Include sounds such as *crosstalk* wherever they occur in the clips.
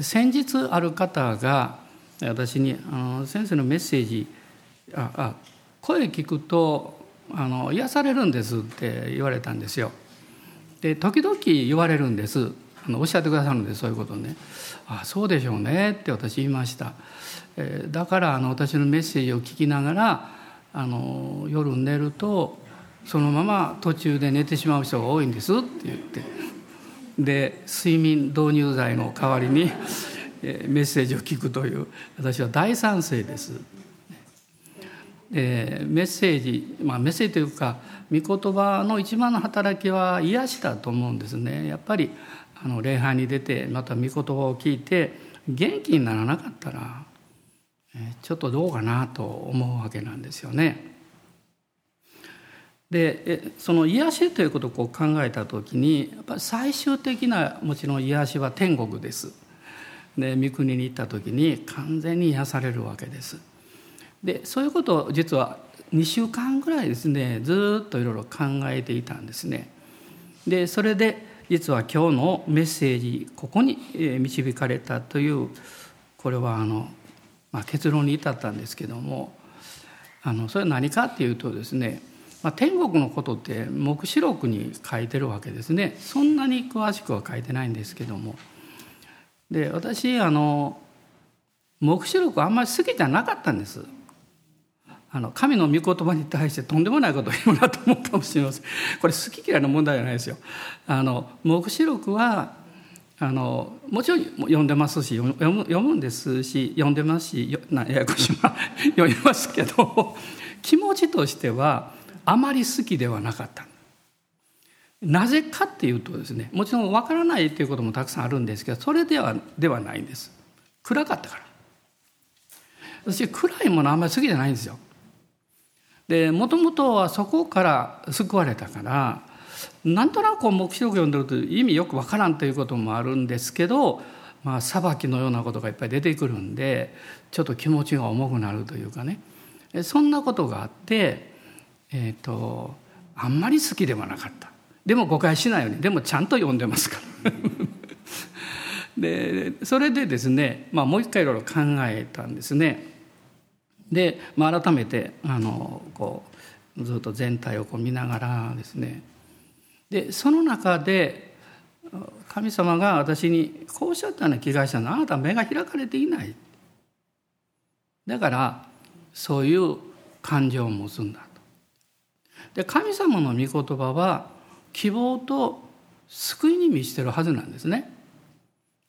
先日ある方が私にあの先生のメッセージああ声聞くとあの癒されるんですって言われたんですよ。で時々言われるんですあのおっしゃってくださるんでそういうことね。あそうでしょうねって私言いました。えだからあの私のメッセージを聞きながらあの夜寝るとそのまま途中で寝てしまう人が多いんですって言ってで睡眠導入剤の代わりにメッセージを聞くという私は大賛成です。でメッセージ、まあ、メッセージというか御言葉の一番の働きは癒しだと思うんですね。やっぱりあの礼拝に出てまた御言葉を聞いて元気にならなかったらえちょっとどうかなと思うわけなんですよね。でその癒しということをこう考えた時にやっぱ最終的なもちろん癒しは天国です。で御国に行った時に完全に癒されるわけです。でそういうことを実は2週間ぐらいですねずっといろいろ考えていたんですね。でそれで実は今日のメッセージここに導かれたというこれはあの、まあ、結論に至ったんですけどもあのそれは何かっていうとですね、まあ、天国のことって黙示録に書いてるわけですね。そんなに詳しくは書いてないんですけども。で私あの黙示録あんまり好きじゃなかったんです。あの神の御言葉に対してとんでもないことを言うなと思うかもしれません。これ好き嫌いの問題じゃないですよ。あの黙示録はあのもちろん読んでますし読む読むんですし読んでますしなややこしい。*laughs* 読みますけど気持ちとしてはあまり好きではなかった。なぜかっていうとですねもちろんわからないということもたくさんあるんですけどそれではではないんです。暗かったから。私暗いものあんまり好きじゃないんですよ。でもともとはそこから救われたからなんとなく黙示録読んでると意味よくわからんということもあるんですけどまあ裁きのようなことがいっぱい出てくるんでちょっと気持ちが重くなるというかね。そんなことがあってえっ、ー、とあんまり好きではなかった。でも誤解しないように。でもちゃんと読んでますから。でそれでですね、まあ、もう一回いろいろ考えたんですね。で、まあ、改めてあのこうずっと全体をこう見ながらですね。でその中で神様が私にこうおっしゃったような気がしたの。あなた目が開かれていない。だからそういう感情を持つんだ。で神様の御言葉は希望と救いに満ちてるはずなんですね。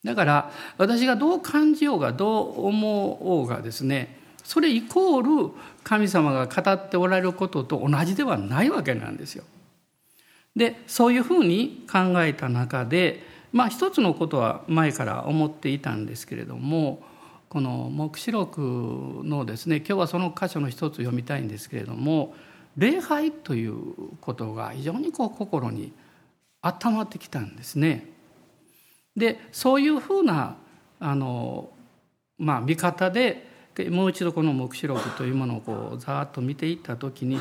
だから私がどう感じようがどう思おうがですねそれイコール神様が語っておられることと同じではないわけなんですよ。でそういうふうに考えた中でまあ一つのことは前から思っていたんですけれどもこの黙示録のですね今日はその箇所の一つ読みたいんですけれども礼拝ということが非常にこう心に温まってきたんですね。でそういうふうなあの、まあ、見方でもう一度この黙示録というものをこうざーっと見ていった時に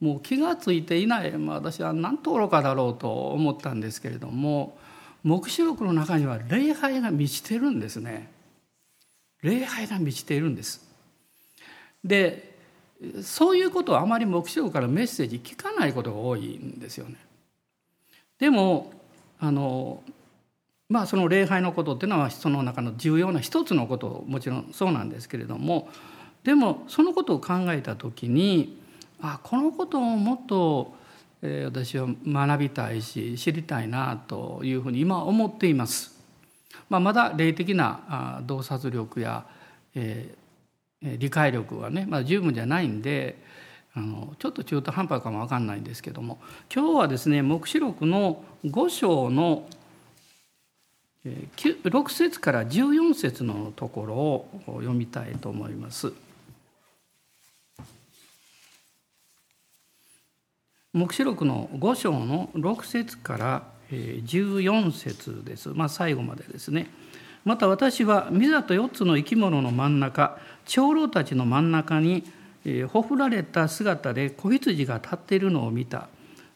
もう気が付いていない、まあ、私は何と愚かだろうと思ったんですけれども黙示録の中には礼拝が満ちてるんですね。礼拝が満ちているんです。でそういうことはあまり黙示録からメッセージ聞かないことが多いんですよね。でもあのまあその礼拝のことっていうのはその中の重要な一つのこともちろんそうなんですけれどもでもそのことを考えた時にあこのことをもっと、えー、私は学びたいし知りたいなというふうに今思っています。まあ、まだ霊的な洞察力や、えー、理解力はね、まあ、十分じゃないんであのちょっと中途半端かも分かんないんですけども今日はですね黙示録の5章の6節から14節のところを読みたいと思います。黙示録の5章の6節から14節です、まあ、最後までですね。また私は御座と4つの生き物の真ん中長老たちの真ん中にほふられた姿で子羊が立っているのを見た。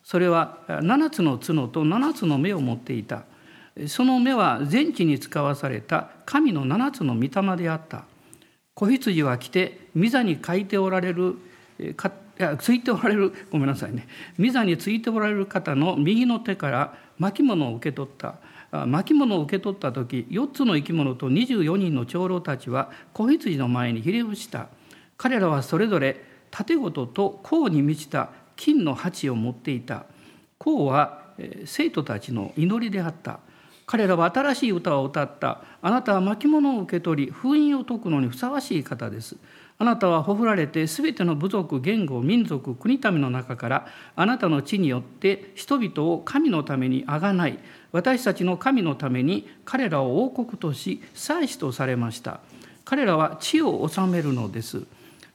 それは7つの角と7つの目を持っていた。その目は全地に使わされた。神の七つの御霊であった。子羊は来て御座に書いておられるかついておられる。ごめんなさいね。御座についておられる方の右の手から巻物を受け取った。巻物を受け取った時4つの生き物と24人の長老たちは子羊の前にひれ伏した。彼らはそれぞれ盾事と甲に満ちた金の鉢を持っていた。甲は生徒たちの祈りであった。彼らは新しい歌を歌った。あなたは巻物を受け取り封印を解くのにふさわしい方です。あなたはほふられてすべての部族言語民族国民の中からあなたの地によって人々を神のためにあがない。私たちの神のために彼らを王国とし祭司とされました。彼らは地を治めるのです。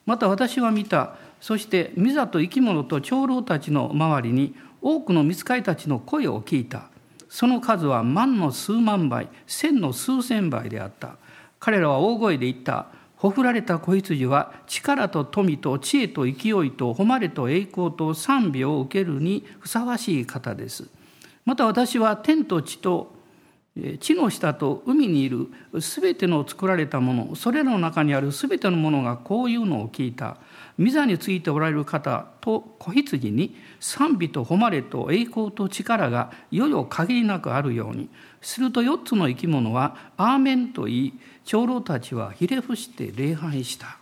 また私は見た。そして御座と生き物と長老たちの周りに多くの見つかりたちの声を聞いた。その数は万の数万倍千の数千倍であった。彼らは大声で言った。ほふられた子羊は力と富と知恵と勢いと誉れと栄光と賛美を受けるにふさわしい方です。また私は天と地と地の下と海にいるすべての作られたものそれらの中にあるすべてのものがこういうのを聞いた御座についておられる方と子羊に賛美と誉れと栄光と力がよよ限りなくあるようにすると4つの生き物は「アーメン」と言い長老たちはひれ伏して礼拝した。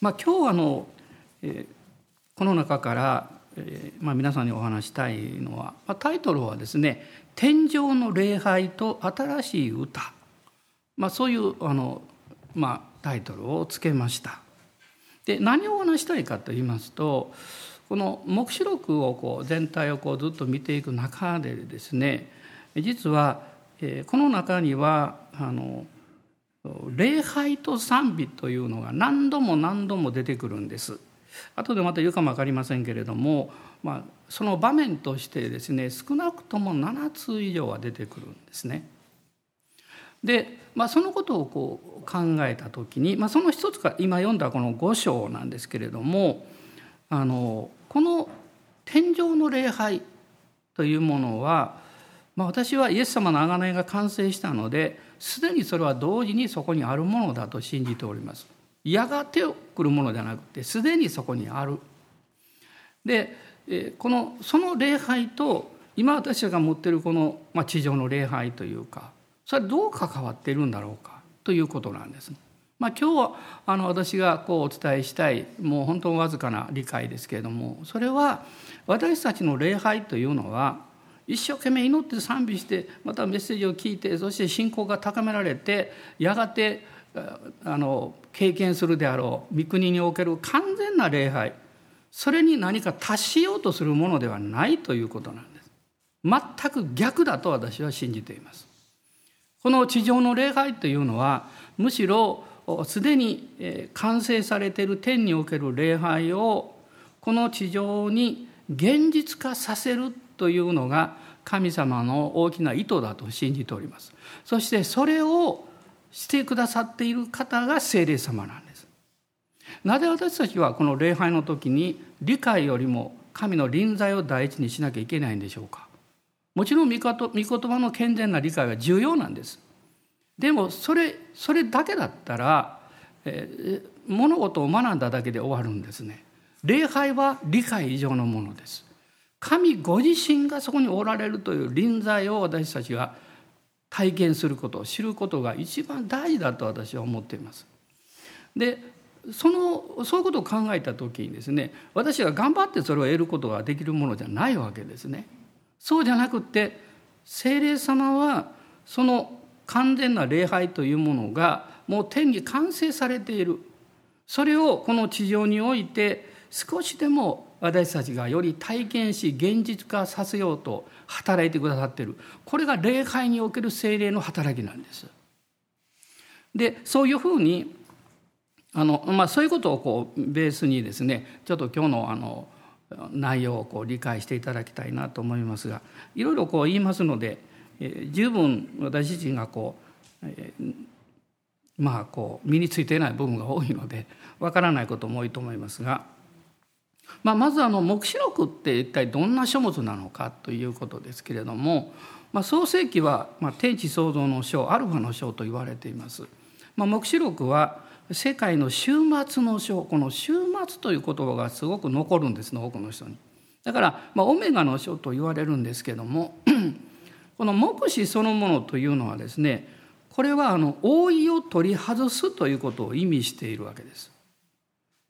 まあ、今日はあの、えー、この中から、えーまあ、皆さんにお話したいのは、まあ、タイトルはですね「天上の礼拝と新しい歌」まあ、そういうあの、まあ、タイトルをつけました。で何を話したいかと言いますとこの黙示録をこう全体をこうずっと見ていく中でですね実はこの中にはあの礼拝と賛美というのが何度も何度も出てくるんです。後でまた言うかも分かりませんけれども、まあ、その場面としてですね少なくとも7つ以上は出てくるんですね。で、まあ、そのことをこう考えた時に、まあ、その一つが今読んだこの5章なんですけれどもあのこの天上の礼拝というものはまあ、私はイエス様の贖いが完成したのですでにそれは同時にそこにあるものだと信じております。やがて来るものではなくてすでにそこにある。でこのその礼拝と今私たちが持っているこの、まあ、地上の礼拝というかそれどう関わっているんだろうかということなんです。まあ、今日はあの私がこうお伝えしたいもう本当わずかな理解ですけれどもそれは私たちの礼拝というのは一生懸命祈って賛美してまたメッセージを聞いてそして信仰が高められてやがてあの経験するであろう御国における完全な礼拝それに何か達しようとするものではないということなんです。全く逆だと私は信じています。この地上の礼拝というのはむしろすでに完成されている天における礼拝をこの地上に現実化させるというのが神様の大きな意図だと信じております。そしてそれをしてくださっている方が聖霊様なんです。なぜ私たちはこの礼拝の時に理解よりも神の臨在を第一にしなきゃいけないんでしょうか。もちろん御言葉の健全な理解は重要なんですでもそれそれだけだったら、えー、物事を学んだだけで終わるんですね礼拝は理解以上のものです神ご自身がそこにおられるという臨在を私たちが体験すること知ることが一番大事だと私は思っています。でそのそういうことを考えた時にですね私が頑張ってそれを得ることができるものじゃないわけですね。そうじゃなくて精霊様はその完全な礼拝というものがもう天に完成されているそれをこの地上において少しでも私たちがより体験し現実化させようと働いてくださっているこれが礼拝における精霊の働きなんです。でそういうふうにあの、まあ、そういうことをこうベースにですねちょっと今日のあの内容をこう理解していただきたいなと思いますがいろいろこう言いますので、十分私自身がこう、えー、まあこう身についていない部分が多いのでわからないことも多いと思いますが。まあ、まずあの黙示録って一体どんな書物なのかということですけれども、まあ、創世記は、まあ、天地創造の書アルファの書と言われています。まあ、黙示録は世界の終末の書この終末という言葉がすごく残るんですね多くの人に。だから、まあ、オメガの書と言われるんですけども *clears throat* この目視そのものというのはですねこれはあの覆いを取り外すということを意味しているわけです。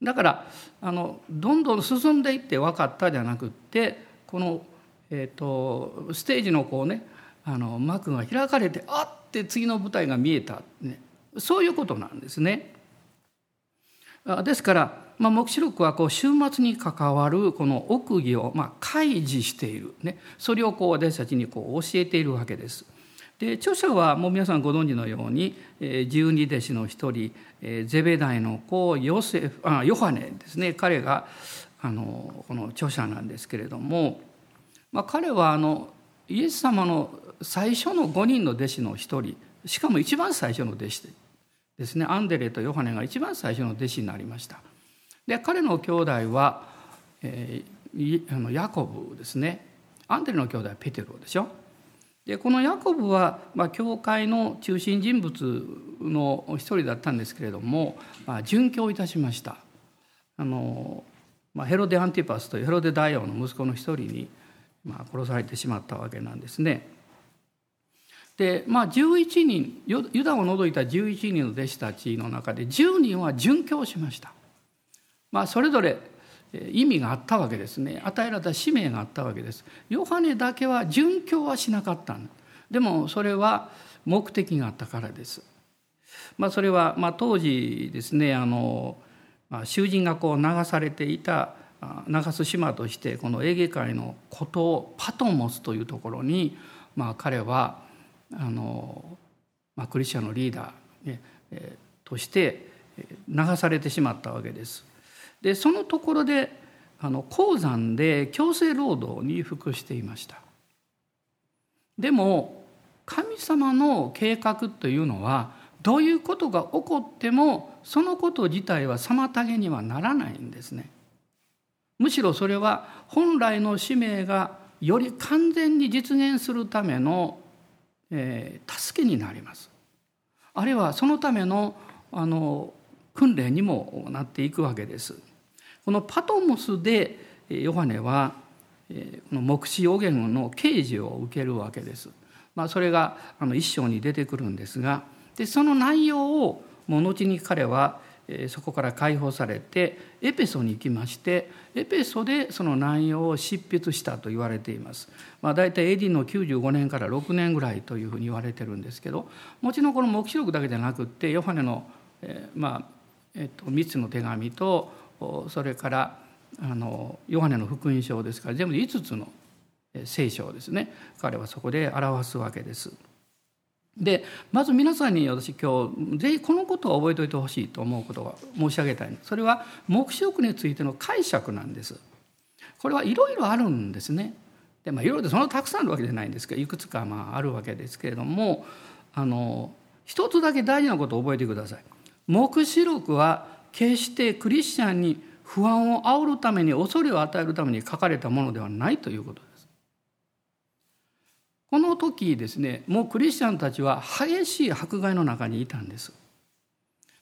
だからあのどんどん進んでいって分かったじゃなくってこの、えーと、ステージのこうねあの幕が開かれてあって次の舞台が見えた、ね、そういうことなんですね。ですから、まあ、黙示録はこう終末に関わるこの奥義をまあ開示している、ね、それをこう私たちにこう教えているわけです。で著者はもう皆さんご存知のように十二弟子の一人ゼベダイの子ヨセフあヨハネですね。彼があのこの著者なんですけれども、まあ、彼はあのイエス様の最初の5人の弟子の一人しかも一番最初の弟子ですねアンデレとヨハネが一番最初の弟子になりました。で彼の兄弟は、えー、あのヤコブですねアンデレの兄弟はペテロでしょ。でこのヤコブは、まあ、教会の中心人物の一人だったんですけれども、まあ、殉教いたしましたあの、まあ、ヘロデ・アンティパスというヘロデ大王の息子の一人に、まあ、殺されてしまったわけなんですね。でまあ11人ユダを除いた11人の弟子たちの中で10人は殉教しました。まあ、それぞれ意味があったわけですね。与えられた使命があったわけです。ヨハネだけは殉教はしなかったでもそれは目的があったからです、まあ、それは、まあ、当時ですねあの、まあ、囚人がこう流されていた流す島としてこのエーゲ海の孤島パトモスというところに、まあ、彼はあの、まあ、クリスチャンのリーダー、ねえとして流されてしまったわけです。でそのところであの鉱山で強制労働に服していましたでも神様の計画というのはどういうことが起こってもそのこと自体は妨げにはならないんですねむしろそれは本来の使命がより完全に実現するための、えー、助けになりますあるいはそのためのあの訓練にもなっていくわけですこのパトモスでヨハネはこの黙示予言の啓示を受けるわけです。まあ、それがあの一章に出てくるんですがでその内容をもう後に彼はそこから解放されてエペソに行きましてエペソでその内容を執筆したと言われています。まあ、大体 AD の95年から6年ぐらいというふうに言われてるんですけどもちろんこの黙示録だけじゃなくってヨハネの、えー、まあえっと、3つの手紙とそれからあのヨハネの福音書ですから全部で5つの聖書をですね彼はそこで表すわけです。でまず皆さんに私今日ぜひこのことを覚えておいてほしいと思うことが申し上げたいそれは黙示録についての解釈なんです。これはいろいろあるんですね。でまあいろいろでそんなたくさんあるわけじゃないんですけどいくつかまああるわけですけれどもあの一つだけ大事なことを覚えてください。黙示録は決してクリスチャンに不安を煽るために恐れを与えるために書かれたものではないということ。この時ですねもうクリスチャンたちは激しい迫害の中にいたんです。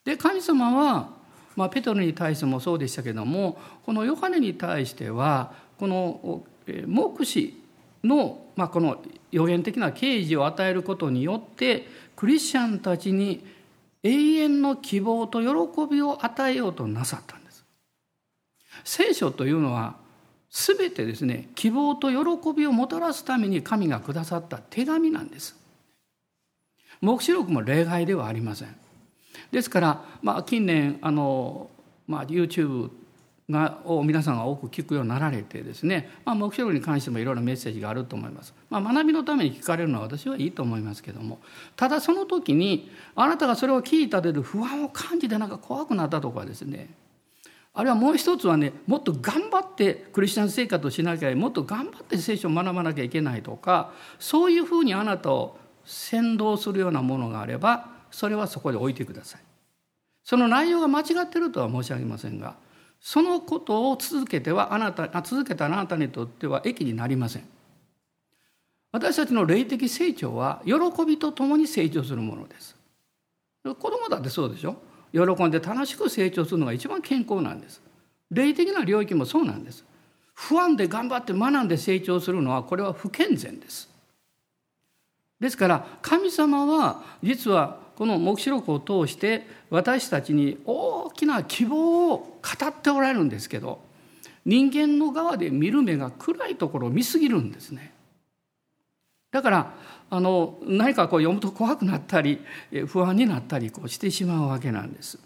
で神様は、まあ、ペトロに対してもそうでしたけどもこのヨハネに対してはこの目視の、まあ、この予言的な啓示を与えることによってクリスチャンたちに永遠の希望と喜びを与えようとなさったんです聖書というのは全てですね希望と喜びをもたらすために神がくださった手紙なんです黙示録も例外ではありませんですから、まあ、近年あの、まあ、YouTube がを皆さんが多く聞くようになられてですね、まあ、目標に関してもいろいろメッセージがあると思います。まあ、学びのために聞かれるのは私はいいと思いますけどもただその時にあなたがそれを聞いたでる不安を感じてなんか怖くなったとかですねあるいはもう一つはねもっと頑張ってクリスチャン生活をしなきゃもっと頑張って聖書を学ばなきゃいけないとかそういうふうにあなたを先導するようなものがあればそれはそこで置いてください。その内容が間違ってるとは申し上げませんがそのことを続けてはあなた続けたあなたにとっては益になりません。私たちの霊的成長は喜びとともに成長するものです。子供だってそうでしょ？喜んで楽しく成長するのが一番健康なんです。霊的な領域もそうなんです。不安で頑張って学んで成長するのはこれは不健全です。ですから神様は実はこの黙示録を通して私たちに大きな希望を語っておられるんですけど人間の側で見る目が暗いところを見すぎるんですね。だからあの何かこう読むと怖くなったり不安になったりこうしてしまうわけなんです。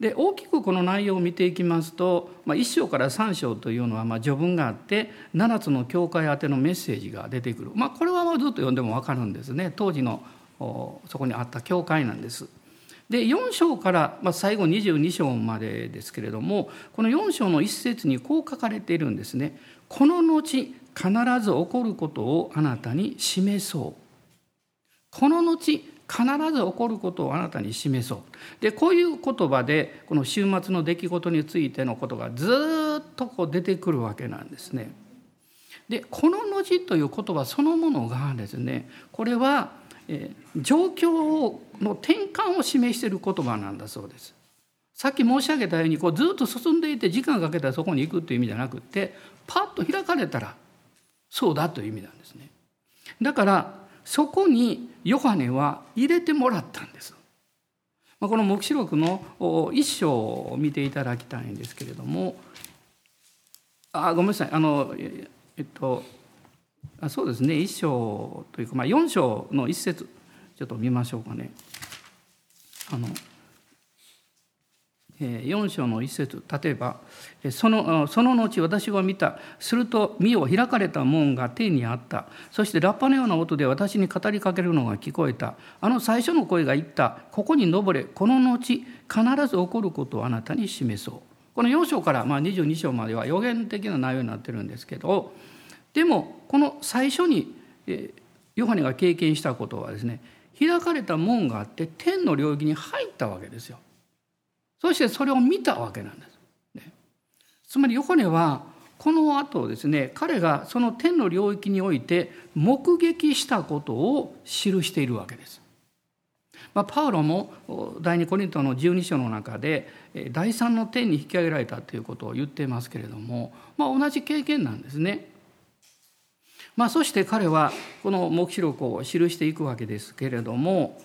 で大きくこの内容を見ていきますと、まあ、1章から3章というのはまあ序文があって7つの教会宛てのメッセージが出てくる、まあ、これはずっと読んでも分かるんですね当時のそこにあった教会なんです。で4章から、まあ、最後22章までですけれどもこの4章の一節にこう書かれているんですね。この後必ず起こることをあなたに示そう。この後必ず起こることをあなたに示そう。でこういう言葉でこの週末の出来事についてのことがずっとこう出てくるわけなんですね。でこの後という言葉そのものがですねこれは状況の転換を示している言葉なんだそうです。さっき申し上げたようにこうずっと進んでいて時間かけたらそこに行くという意味じゃなくってパッと開かれたらそうだという意味なんですね。だからそこにヨハネは入れてもらったんです。この黙示録の一章を見ていただきたいんですけれどもあごめんなさいあのえっとあそうですね一章というか、まあ、4章の一節ちょっと見ましょうかね。あの4章の一節。例えばその「その後私は見たすると身を開かれた門が天にあった。そしてラッパのような音で私に語りかけるのが聞こえた。あの最初の声が言った。ここに登れ。この後必ず起こることをあなたに示そう」この4章からまあ22章までは予言的な内容になってるんですけどでもこの最初にヨハネが経験したことはですね開かれた門があって天の領域に入ったわけですよ。そしてそれを見たわけなんです。ね、つまりヨハネはこの後ですね彼がその天の領域において目撃したことを記しているわけです。まあ、パウロも第二コリントの12章の中で第三の天に引き上げられたということを言っていますけれども、まあ、同じ経験なんですね。まあ、そして彼はこの黙示録を記していくわけですけれども、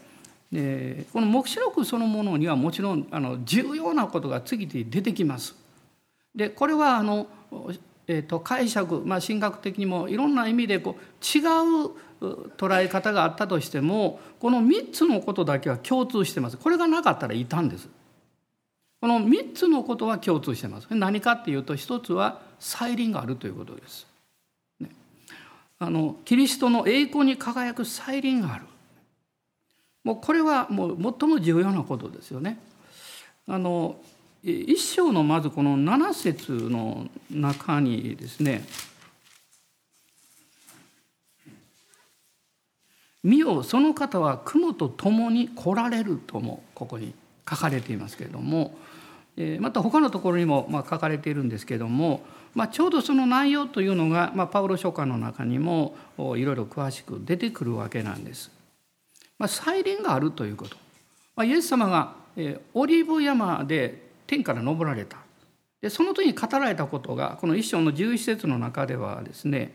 えこの黙示録そのものにはもちろんあの重要なことが次々出てきます。でこれはあの、えー、と解釈、まあ、神学的にもいろんな意味でこう違う捉え方があったとしてもこの3つのことだけは共通してます。これがなかったらいたんです。この3つのことは共通してます。何かっていうと一つは再臨があるということです。あのキリストの栄光に輝く再臨があるもうこれはもう最も重要なことですよね。あの一章のまずこの7節の中にですね「見よその方は雲と共に来られる」ともここに書かれていますけれどもまた他のところにも書かれているんですけれどもまあ、ちょうどその内容というのが、まあ、パウロ書簡の中にもいろいろ詳しく出てくるわけなんです。まあ、再臨があるということ。まあ、イエス様が、えオリーブ山で天から昇られた。でその時に語られたことがこの一章の11節の中ではですね、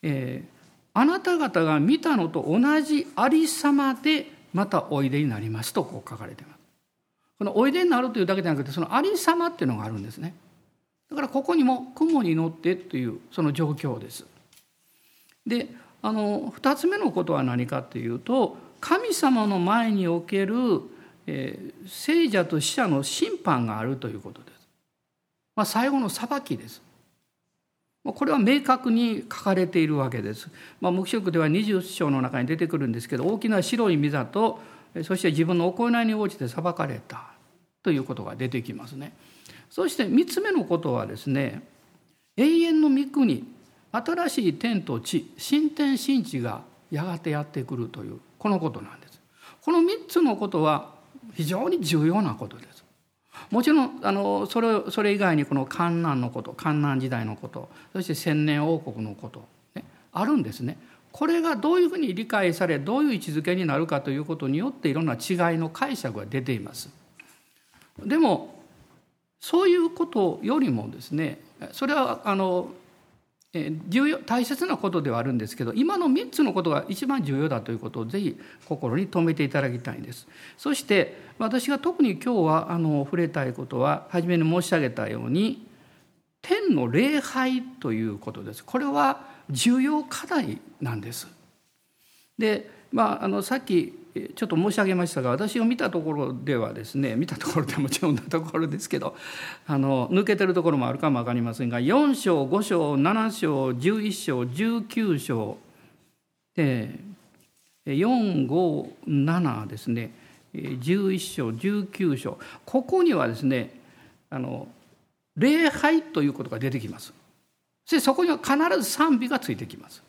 えー、あなた方が見たのと同じありさまでまたおいでになりますとこう書かれています。このおいでになるというだけじゃなくてそのありさまっていうのがあるんですね。だからここにも雲に乗ってというその状況です。であの2つ目のことは何かというと神様の前における、えー、聖者と死者の審判があるということです。まあ、最後の裁きです。これは明確に書かれているわけです。まあ、黙示録では20章の中に出てくるんですけど大きな白い溝とそして自分の行いに応じて裁かれたということが出てきますね。そして3つ目のことはですね永遠の御国新しい天と地新天新地がやがてやってくるというこのことなんです。この3つのことは非常に重要なことです。もちろんあのそれそれ以外にこの観南のこと観南時代のことそして千年王国のこと、ね、あるんですね。これがどういうふうに理解されどういう位置づけになるかということによっていろんな違いの解釈が出ています。でもそういうことよりもですねそれはあの重要大切なことではあるんですけど今の3つのことが一番重要だということをぜひ心に留めていただきたいんです。そして私が特に今日はあの触れたいことは初めに申し上げたように天の礼拝ということです。これは重要課題なんです。でまあ、あのさっきちょっと申し上げましたが私を見たところではですね見たところでもちろんなところですけどあの抜けてるところもあるかも分かりませんが4章5章7章11章19章で457ですね11章19章ここにはですねあの礼拝ということが出てきます。そしてそこには必ず賛美がついてきます。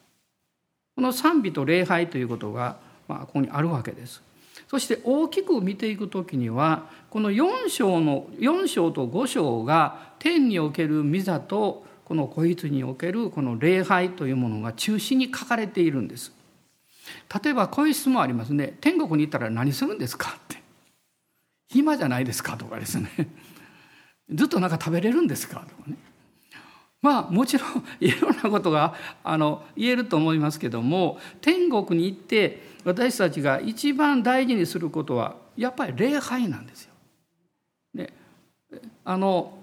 この賛美と礼拝ということが、まあ、ここにあるわけです。そして大きく見ていく時にはこの4章の4章と5章が天における御座とこの子羊におけるこの礼拝というものが中心に書かれているんです。例えばこういう質問ありますね。天国に行ったら何するんですか？って。暇じゃないですか？とかですね。ずっとなんか食べれるんですか？とかね。まあもちろんいろんなことがあの言えると思いますけども天国に行って私たちが一番大事にすることはやっぱり礼拝なんですよ。であの、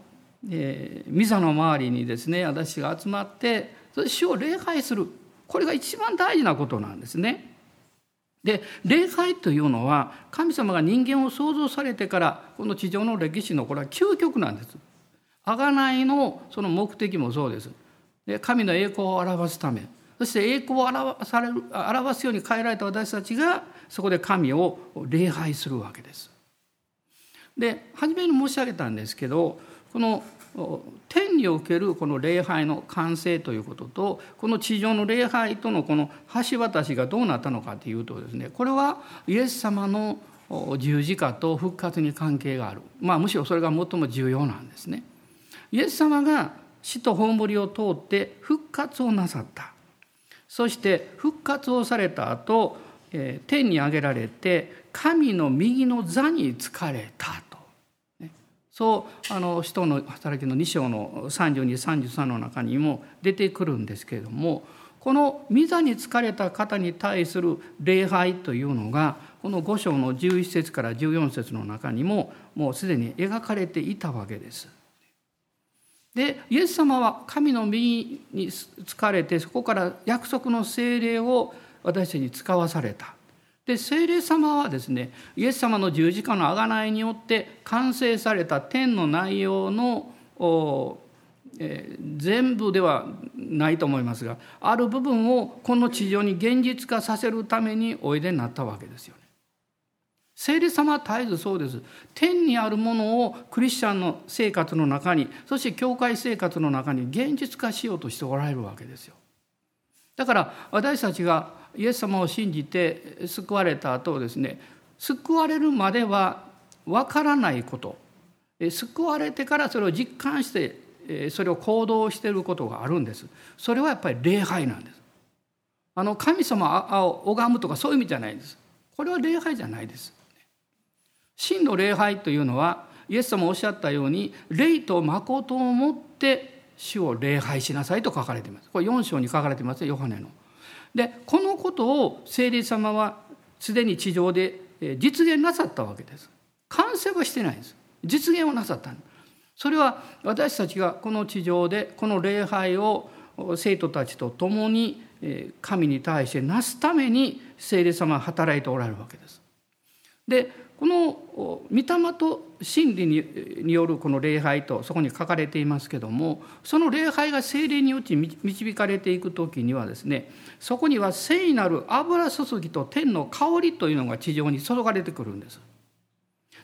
えー、ミザの周りにですね私が集まってそれ主を礼拝するこれが一番大事なことなんですね。で礼拝というのは神様が人間を創造されてからこの地上の歴史のこれは究極なんです。贖いのその目的もそうです。で神の栄光を表すためそして栄光を表される表すように変えられた私たちがそこで神を礼拝するわけです。で初めに申し上げたんですけどこの天におけるこの礼拝の完成ということとこの地上の礼拝とのこの橋渡しがどうなったのかというとですねこれはイエス様の十字架と復活に関係があるまあむしろそれが最も重要なんですね。イエス様が死と葬りを通って復活をなさったそして復活をされた後天に上げられて神の右の座につかれたと、そうあの使徒の働きの2章の3233の中にも出てくるんですけれどもこの御座に疲れた方に対する礼拝というのがこの5章の11節から14節の中にももうすでに描かれていたわけです。でイエス様は神の右に疲れてそこから約束の精霊を私たちに使わされた。で精霊様はですねイエス様の十字架の贖いによって完成された天の内容のえー、全部ではないと思いますがある部分をこの地上に現実化させるためにおいでになったわけですよ。聖霊様は絶えずそうです。天にあるものをクリスチャンの生活の中に、そして教会生活の中に現実化しようとしておられるわけですよ。だから私たちがイエス様を信じて救われた後ですね、救われるまでは分からないこと、救われてからそれを実感して、それを行動していることがあるんです。それはやっぱり礼拝なんです。あの神様を拝むとかそういう意味じゃないんです。これは礼拝じゃないです。真の礼拝というのはイエス様おっしゃったように霊と誠をもって主を礼拝しなさいと書かれていますこれ4章に書かれていますヨハネの。でこのことを聖霊様はすでに地上で実現なさったわけです。完成はしてないんです。実現をなさったそれは私たちがこの地上でこの礼拝を生徒たちと共に神に対してなすために聖霊様は働いておられるわけです。でこの御霊と真理によるこの礼拝とそこに書かれていますけどもその礼拝が精霊によって導かれていく時にはですねそこには聖なる油注ぎと天の香りというのが地上に注がれてくるんです。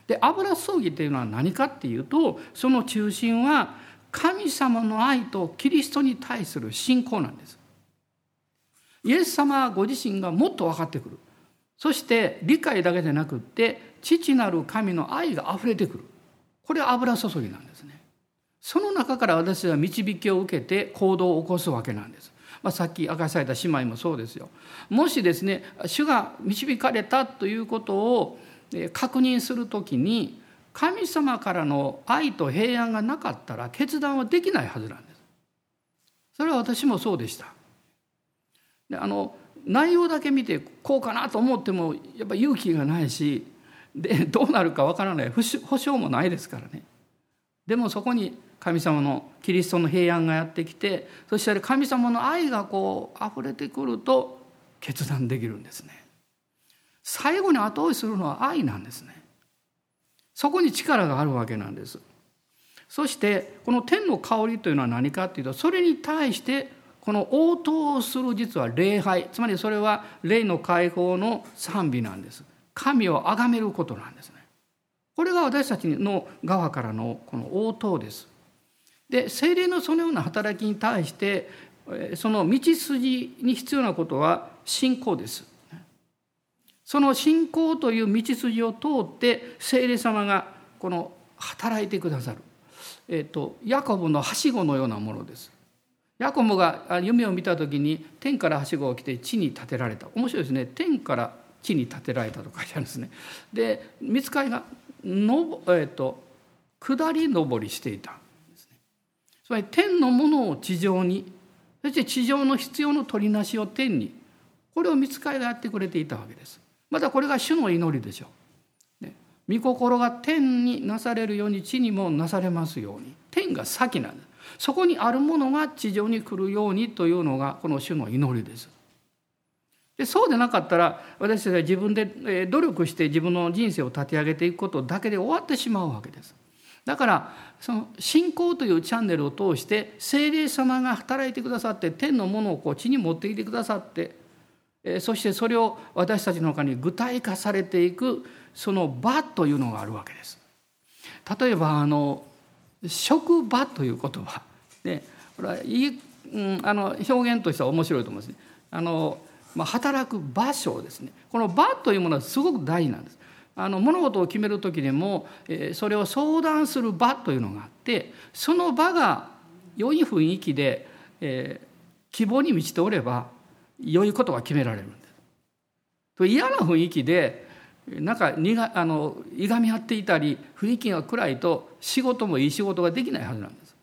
で油注ぎというのは何かっていうとその中心は神様の愛とキリストに対する信仰なんです。イエス様ご自身がもっと分かってくる。そして理解だけでなくって父なる神の愛があふれてくるこれは油注ぎなんですねその中から私は導きを受けて行動を起こすわけなんですまあ、さっき明かされた姉妹もそうですよ。もしですね主が導かれたということを確認するときに神様からの愛と平安がなかったら決断はできないはずなんです。それは私もそうでした。であの内容だけ見てこうかなと思ってもやっぱ勇気がないしで *laughs* どうなるかわからない保証もないですからね。でもそこに神様のキリストの平安がやってきてそして神様の愛がこう溢れてくると決断できるんですね。最後に後押しするのは愛なんですね。そこに力があるわけなんです。そしてこの天の香りというのは何かっていうとそれに対してこの応答する実は礼拝つまりそれは霊の解放の賛美なんです神を崇めることなんですね。これが私たちの側からのこの応答です。で精霊のそのような働きに対してその道筋に必要なことは信仰です。その信仰という道筋を通って精霊様がこの働いてくださる、えーと、ヤコブのはしごのようなものです。ヤコブが夢を見た時に天からはしごを来て地に建てられた。面白いですね。天から地に建てられたと書いてあるんですね。で見つかりがの、えーと、下り上りしていたんですね。つまり天のものを地上にそして地上の必要の取りなしを天にこれを見つかりがやってくれていたわけです。またこれが主の祈りでしょう、ね、御心が天になされるように地にもなされますように。天が先なんです。そこにあるものが地上に来るようにというのがこの主の祈りです。でそうでなかったら私たちは自分で努力して自分の人生を立て上げていくことだけで終わってしまうわけです。だからその信仰というチャンネルを通して聖霊様が働いてくださって天のものをこう地に持ってきてくださってそしてそれを私たちの中に具体化されていくその場というのがあるわけです。例えばあの職場という言葉でこれはいい、うん、あの表現としては面白いと思うんですね。あのまあ、働く場所ですねこの場というものはすごく大事なんです。あの物事を決める時でも、えー、それを相談する場というのがあってその場が良い雰囲気で、えー、希望に満ちておれば良いことが決められるんです。嫌な雰囲気でなんかにがあのいがみ合っていたり雰囲気が暗いと仕事もいい仕事ができないはずなんです。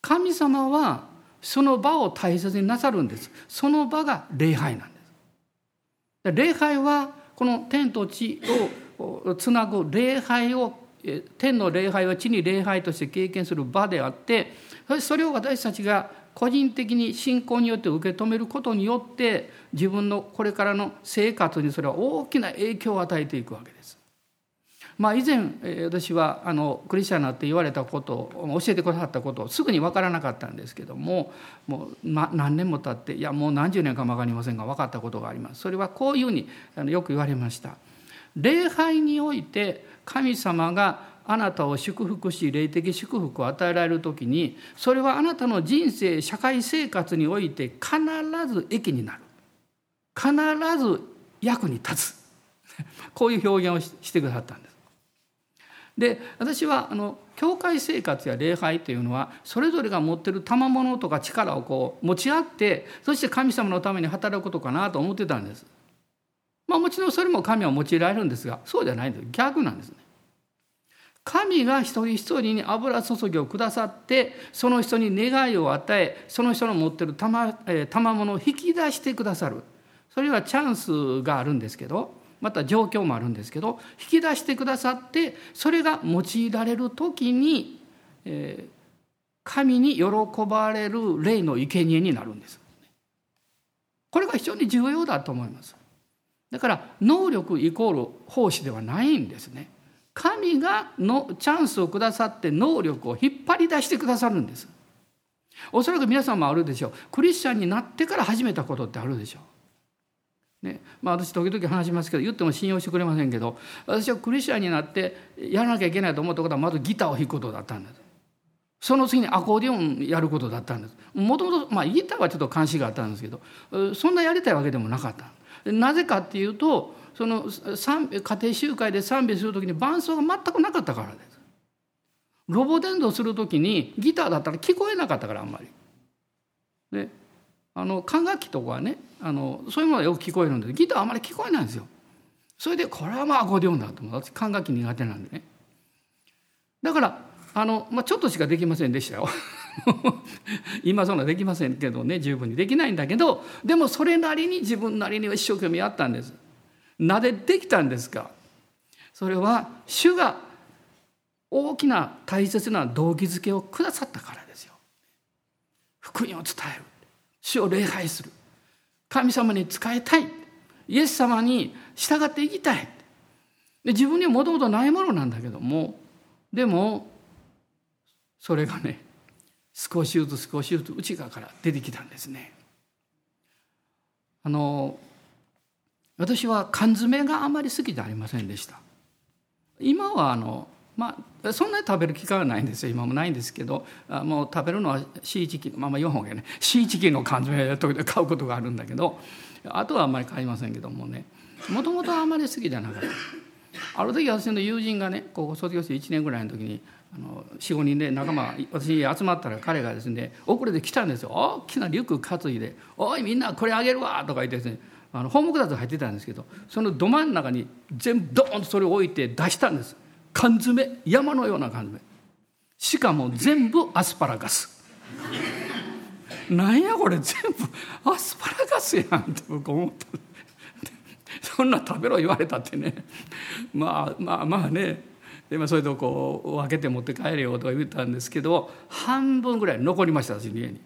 神様はその場を大切になさるんです。その場が礼拝なんです。礼拝はこの天と地をつなぐ礼拝を天の礼拝は地に礼拝として経験する場であってそれを私たちが個人的に信仰によって受け止めることによって自分のこれからの生活にそれは大きな影響を与えていくわけです。まあ、以前私はあのクリスチャンになって言われたことを教えてくださったことをすぐに分からなかったんですけどももう、ま、何年も経っていやもう何十年かも分かりませんが分かったことがあります。それはこういうふうによく言われました。礼拝において神様があなたを祝福し霊的祝福を与えられる時にそれはあなたの人生社会生活において必ず益になる必ず役に立つこういう表現をしてくださったんです。で私はあの教会生活や礼拝というのはそれぞれが持ってる賜物とか力をこう持ち合ってそして神様のために働くことかなと思ってたんです。まあもちろんそれも神は用いられるんですがそうじゃないんです逆なんですね。神が一人一人に油注ぎをくださってその人に願いを与えその人の持ってる賜物を引き出してくださるそれはチャンスがあるんですけどまた状況もあるんですけど引き出してくださってそれが用いられる時に、えー、神に喜ばれる霊の生贄になるんです。これが非常に重要だと思います。だから能力イコール奉仕ではないんですね。神がのチャンスをくださって能力を引っ張り出してくださるんです。おそらく皆さんもあるでしょう。クリスチャンになってから始めたことってあるでしょう。ね、まあ私時々話しますけど言っても信用してくれませんけど私はクリスチャンになってやらなきゃいけないと思ったことはまずギターを弾くことだったんです。その次にアコーディオンやることだったんです。もともと、まあ、ギターはちょっと関心があったんですけどそんなやりたいわけでもなかった。なぜかっていうとその家庭集会で賛美する時に伴奏が全くなかったからです。ロボ伝道する時にギターだったら聞こえなかったからあんまり。であの管楽器とかねあのそういうものはよく聞こえるんでギターあまり聞こえないんですよ。それでこれはまあアコーディオンだと思う私管楽器苦手なんでね。だからあの、まあ、ちょっとしかできませんでしたよ。*laughs* 今そんなできませんけどね十分にできないんだけどでもそれなりに自分なりには一生懸命やったんです。なぜできたんですかそれは主が大きな大切な動機づけをくださったからですよ。福音を伝える主を礼拝する神様に仕えたいイエス様に従っていきたいで自分にはもともとないものなんだけどもでもそれがね少しずつ少しずつ内側から出てきたんですね。あの私は缶詰があまり好きじゃありませんでした。今はあのまあ、そんなに食べる機会はないんですよ。今もないんですけどあもう食べるのはシーチキンまあまあ4本がね。シーチキンの缶詰時々買うことがあるんだけどあとはあんまり買いませんけどもね。もともとあんまり好きじゃなかった。ある時私の友人がね高校卒業して1年ぐらいの時に45人で仲間私集まったら彼がですね遅れて来たんですよ。大きなリュック担いで「おいみんなこれあげるわ」とか言ってですねあのホームクラス入ってたんですけどそのど真ん中に全部ドーンとそれを置いて出したんです。缶詰山のような缶詰。しかも全部アスパラガス。なんやこれ全部アスパラガスやんって僕思った。そんな食べろ言われたってね。まあまあまあね。で、まあ、それとこう分けて持って帰れよとか言ったんですけど半分ぐらい残りました私の家に。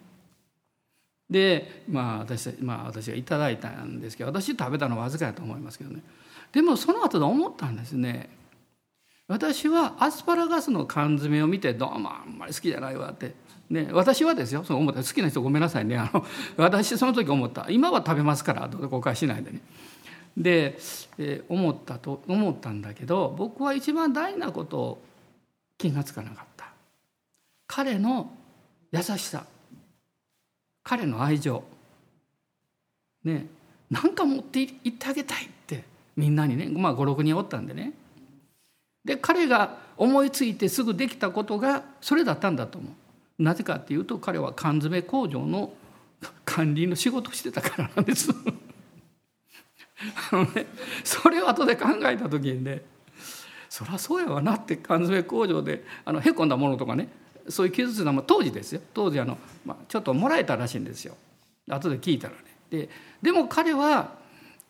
でまあ私,、まあ、私がいただいたんですけど私食べたのはわずかやと思いますけどね。でもその後で思ったんですね。私はアスパラガスの缶詰を見てどうもあんまり好きじゃないわって、ね、私はですよそう思った。好きな人ごめんなさいね。あの *laughs* 私その時思った。今は食べますからどう誤解しないでね。で、えー、思ったと思ったんだけど僕は一番大事なことを気が付かなかった。彼の優しさ。彼の愛情。ねなんか持って行ってあげたいってみんなにねまあ56人おったんでね。で彼が思いついてすぐできたことがそれだったんだと思う。なぜかっていうと彼は缶詰工場の管理の仕事をしてたからなんです。あのねそれを後で考えた時にねそりゃそうやわなって缶詰工場であのへこんだものとかねそういう傷ついたも当時ですよ。当時あの、まあ、ちょっともらえたらしいんですよ。後で聞いたらね。ででも彼は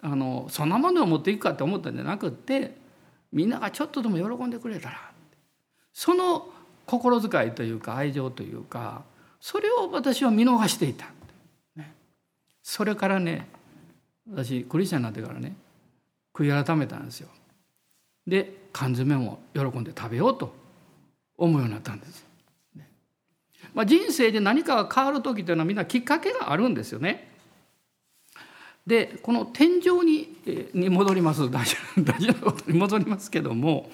あのそんなものを持っていくかって思ったんじゃなくってみんながちょっとでも喜んでくれたらその心遣いというか愛情というかそれを私は見逃していた、それからね私クリスチャンになってからね悔い改めたんですよ。で缶詰も喜んで食べようと思うようになったんです、まあ、人生で何かが変わる時というのはみんなきっかけがあるんですよね。でこの天井にに戻ります大事 *laughs* 大事なことに戻りますけども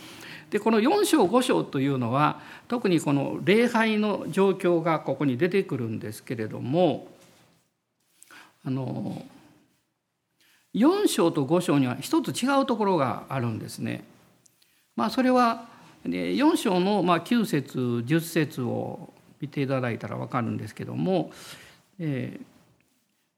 でこの4章5章というのは特にこの礼拝の状況がここに出てくるんですけれどもあの4章と5章には一つ違うところがあるんですね。まあ、それは4章の9節10節を見ていただいたら分かるんですけども、えー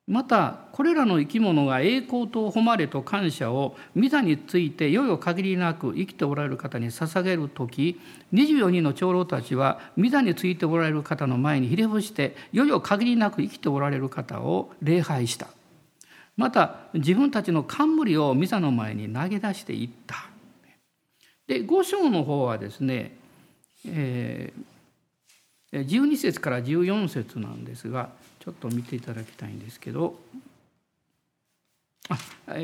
またこれらの生き物が栄光と誉れと感謝を御座についてよよ限りなく生きておられる方に捧げる時24人の長老たちは御座についておられる方の前にひれ伏してよよ限りなく生きておられる方を礼拝した。また自分たちの冠を御座の前に投げ出していった。で5章の方はですね、えー、12節から14節なんですがちょっと見ていただきたいんですけどあ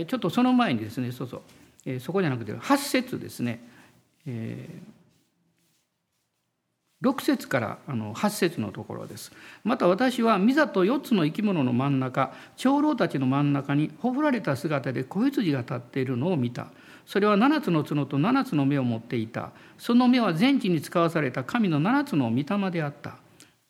ちょっとその前にですねそうそう、え、そこじゃなくて8節ですね、えー、6節からあの8節のところです。また私は御座と4つの生き物の真ん中長老たちの真ん中にほふられた姿で子羊が立っているのを見た。それは7つの角と7つの目を持っていた。その目は全地に使わされた神の7つの御霊であった。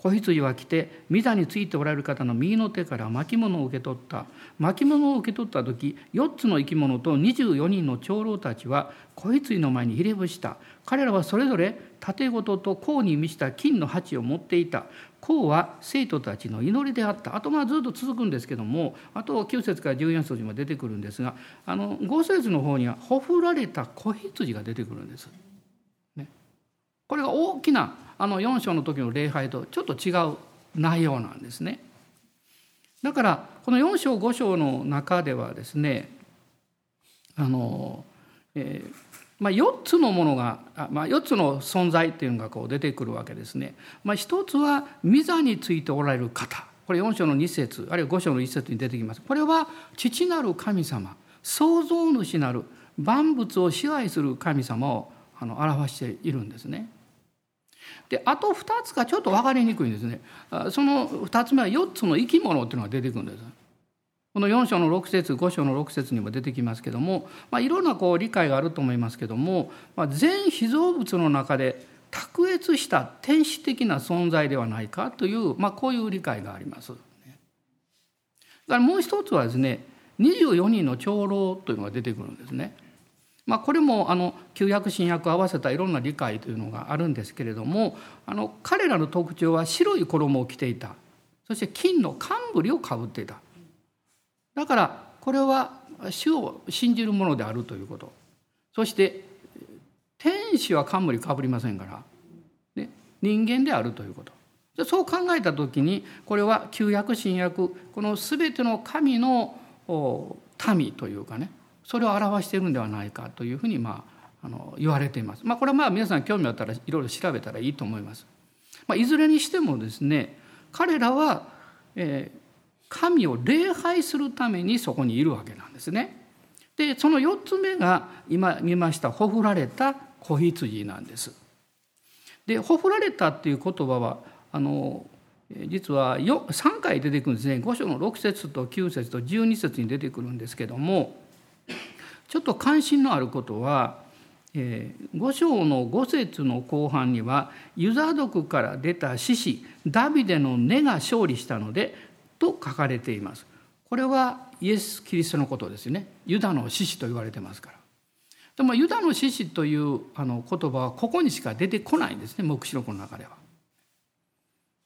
子羊は来て御座についておられる方の右の手から巻物を受け取った。巻物を受け取った時4つの生き物と24人の長老たちは子羊の前にひれ伏した。彼らはそれぞれ盾ごとと甲に満ちた金の鉢を持っていた。甲は生徒たちの祈りであった。あとまあずっと続くんですけどもあと9節から14節にも出てくるんですがあの5節の方にはほふられた子羊が出てくるんです。ね、これが大きなあの4章の時の礼拝とちょっと違う内容なんですね。だからこの4章5章の中ではですねあの、えーまあ、4つのものが、まあ、4つの存在っていうのがこう出てくるわけですね。まあ、一つは御座についておられる方これ4章の2節あるいは5章の1節に出てきます。これは父なる神様創造主なる万物を支配する神様をあの表しているんですね。であと2つがちょっと分かりにくいんですね。その2つ目は4つの生き物っていうのが出てくるんです。この4章の6節5章の6節にも出てきますけども、まあ、いろんなこう理解があると思いますけども、まあ、全被造物の中で卓越した天使的な存在ではないかという、まあ、こういう理解があります。だからもう一つはですね24人の長老というのが出てくるんですね。まあ、これもあの旧約新約合わせたいろんな理解というのがあるんですけれどもあの彼らの特徴は白い衣を着ていた。そして金の冠をかぶっていた。だからこれは主を信じるものであるということ。そして天使は冠かぶりませんから、ね、人間であるということ。そう考えた時にこれは旧約新約この全ての神の民というかねそれを表しているんではないかというふうにまああの言われています。まあ、これはまあ皆さん興味あったらいろいろ調べたらいいと思います。まあ、いずれにしてもですね彼らは、えー、神を礼拝するためにそこにいるわけなんですね。でその4つ目が今見ました「ほふられた子羊」なんです。で「ほふられた」っていう言葉はあの実は3回出てくるんですね5章の6節と9節と12節に出てくるんですけどもちょっと関心のあることは、えー、5章の5節の後半にはユザ族から出た獅子ダビデの根が勝利したのでと書かれています。これはイエス・キリストのことですよね。ユダの獅子と言われてますから。でもユダの獅子というあの言葉はここにしか出てこないんですね黙示録の中では。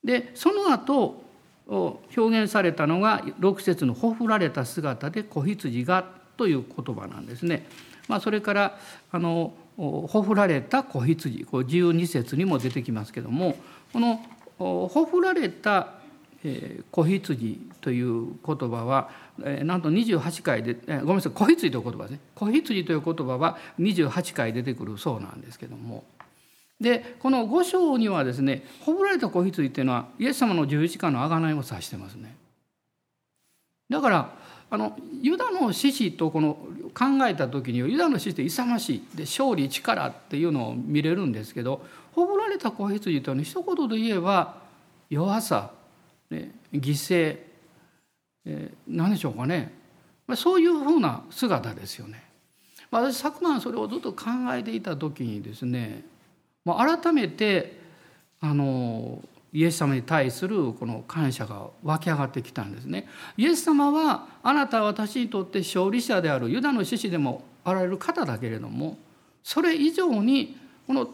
でその後表現されたのが6節の「ほふられた姿で子羊が」という言葉なんですね。まあ、それからあのほふられた子羊こう12節にも出てきますけどもこのほふられた子羊という言葉はなんと28回でごめんなさい子羊という言葉ですね。子羊という言葉は28回出てくるそうなんですけども。でこの5章にはですねほぶられた子羊っていうのはイエス様の十字架の贖いを指してますね。だからあのユダの獅子とこの考えた時にはユダの獅子って勇ましいで勝利力っていうのを見れるんですけどほぶられた子羊というのは一言で言えば弱さね、犠牲、えー、何でしょうかねそういうふうな姿ですよね。私昨晩それをずっと考えていた時にですね改めてあのイエス様に対するこの感謝が湧き上がってきたんですね。イエス様はあなたは私にとって勝利者であるユダの獅子でもあられる方だけれどもそれ以上にこの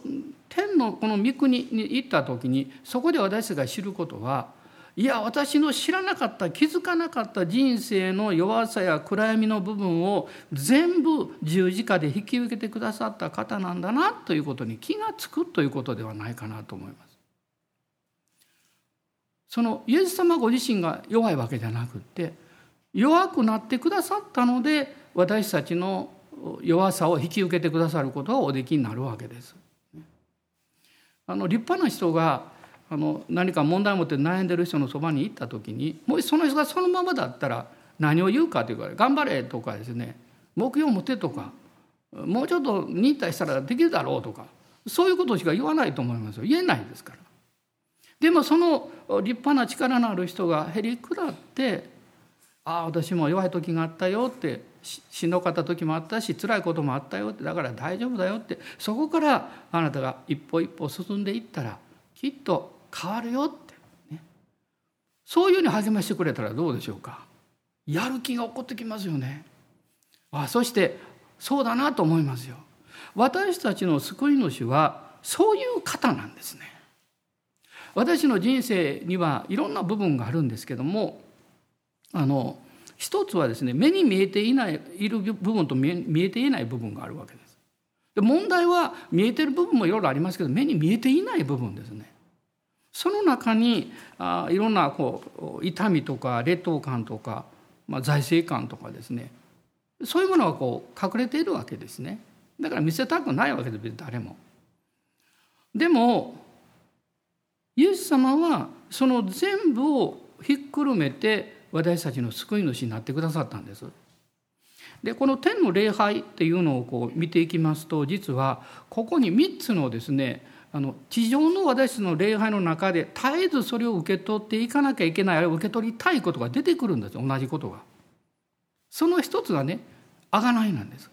天のこの御国に行った時にそこで私たちが知ることはいや私の知らなかった気づかなかった人生の弱さや暗闇の部分を全部十字架で引き受けてくださった方なんだなということに気が付くということではないかなと思います。そのイエス様ご自身が弱いわけじゃなくって弱くなってくださったので私たちの弱さを引き受けてくださることがおできになるわけです。あの立派な人があの何か問題を持って悩んでる人のそばに行った時にもしその人がそのままだったら何を言うかというか「頑張れ」とかですね「目標を持て」とか「もうちょっと忍耐したらできるだろう」とか。そういうことしか言わないと思いますよ。言えないですから。でもその立派な力のある人がへりくだって「ああ私も弱い時があったよ」ってしんどかった時もあったし辛いこともあったよってだから大丈夫だよってそこからあなたが一歩一歩進んでいったらきっと変わるよってそういうふうに励ましてくれたらどうでしょうか。やる気が起こってきますよね。あそしてそうだなと思いますよ。私たちの救い主はそういう方なんですね。私の人生にはいろんな部分があるんですけどもあの一つはですね目に見えていないいる部分と見えていない部分があるわけです。で問題は見えてる部分もいろいろありますけど目に見えていない部分ですね。その中にあいろんなこう痛みとか劣等感とか、まあ、財政感とかですねそういうものがこう隠れているわけですね。だから見せたくないわけです誰も。でもイエス様はその全部をひっくるめて私たちの救い主になってくださったんです。でこの天の礼拝っていうのをこう見ていきますと実はここに3つのですねあの地上の私たちの礼拝の中で絶えずそれを受け取っていかなきゃいけないあれを受け取りたいことが出てくるんです同じことが。その一つがね贖いなんです。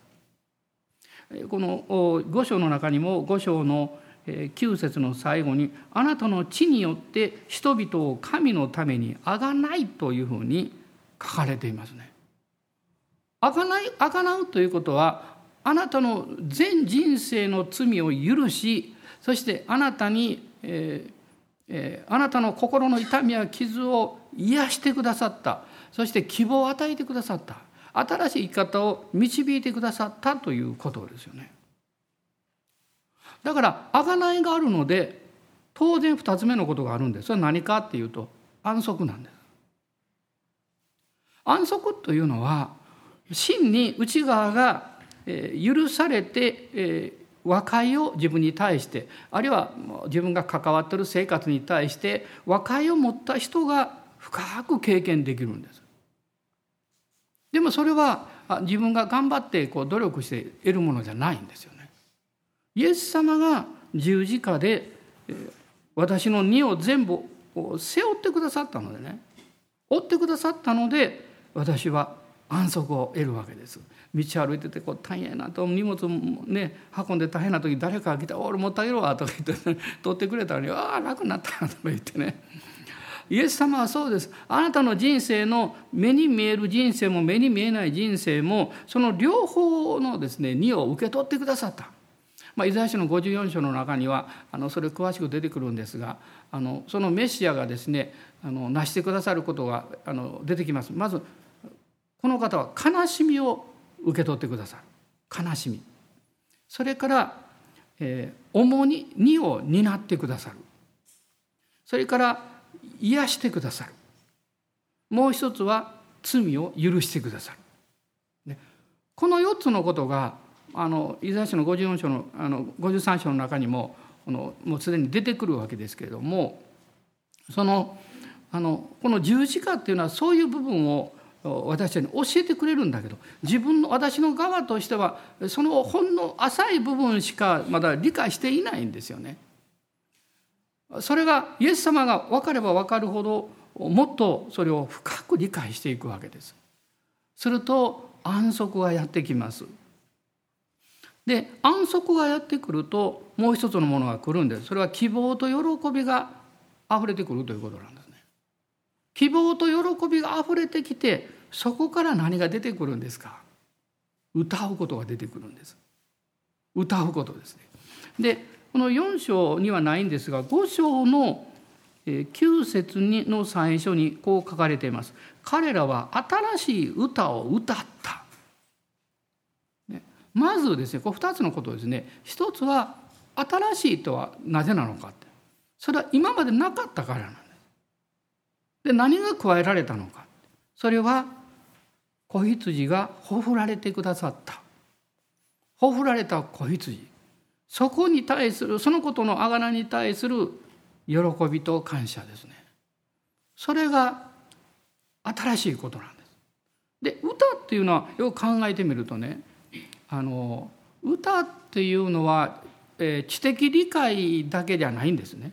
この五章の中にも五章の9節の最後に「あなたの地によって人々を神のためにあがない」というふうに書かれていますね。あがないあがなうということはあなたの全人生の罪を許しそしてあなたに、えーえー、あなたの心の痛みや傷を癒してくださったそして希望を与えてくださった新しい生き方を導いてくださったということですよね。だから贖いがあるので当然2つ目のことがあるんです。それは何かっていうと安息なんです。安息というのは真に内側が許されて和解を自分に対してあるいは自分が関わっている生活に対して和解を持った人が深く経験できるんです。でもそれは自分が頑張ってこう努力して得るものじゃないんですよ。イエス様が十字架で私の荷を全部背負ってくださったのでね。追ってくださったので私は安息を得るわけです。道歩いててこう大変やなと荷物もね運んで大変な時誰かが来た「俺持ってあげろわ」とか言って、ね、*laughs* 取ってくれたのに「ああ楽になった」とか言ってね。イエス様はそうです。あなたの人生の目に見える人生も目に見えない人生もその両方のですね荷を受け取ってくださった。まあ、イザヤ書の54章の中にはあのそれ詳しく出てくるんですがあのそのメシアがですねあの成してくださることがあの出てきます。まずこの方は悲しみを受け取ってくださる。悲しみ。それから、えー、重に荷を担ってくださる。それから癒してくださる。もう一つは罪を許してくださる、ね、この4つのことがあのイザヤ書の54章のあの53章の中にもこのもうすでに出てくるわけですけれどもそのあのこの十字架っていうのはそういう部分を私たちに教えてくれるんだけど自分の私の側としてはそのほんの浅い部分しかまだ理解していないんですよね。それがイエス様が分かれば分かるほどもっとそれを深く理解していくわけです。すると安息がやってきます。で安息がやってくるともう一つのものが来るんです。それは希望と喜びが溢れてくるということなんですね。希望と喜びが溢れてきてそこから何が出てくるんですか？歌うことが出てくるんです。歌うことですね。でこの4章にはないんですが5章の9節の最初にこう書かれています。彼らは新しい歌を歌った。まずですねこれ2つのことですね一つは新しいとはなぜなのかって。それは今までなかったからなんです。で何が加えられたのかそれは子羊がほふられてくださった。ほふられた子羊。そこに対するそのことの贖に対する喜びと感謝ですね。それが新しいことなんです。で歌っていうのはよく考えてみるとねあの歌っていうのは、えー、知的理解だけじゃないんですね。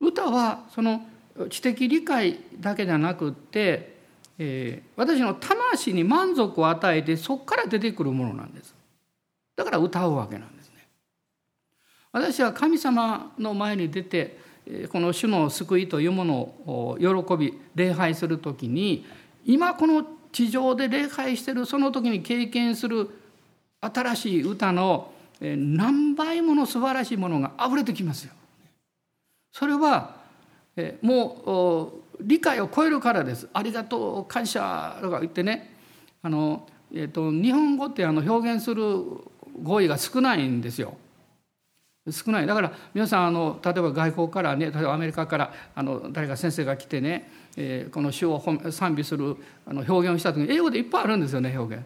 歌はその知的理解だけじゃなくって、えー、私の魂に満足を与えてそこから出てくるものなんです。だから歌うわけなんですね。私は神様の前に出てこの主の救いというものを喜び礼拝する時に今この地上で礼拝してるその時に経験する新しい歌の何倍もの素晴らしいものがあふれてきますよ。それはもう理解を超えるからです。ありがとう感謝とか言ってねあの、えーと、日本語ってあの表現する語彙が少ないんですよ。少ない。だから皆さんあの例えば外交からね例えばアメリカからあの誰か先生が来てね、えー、この詩を賛美するあの表現をした時に英語でいっぱいあるんですよね表現。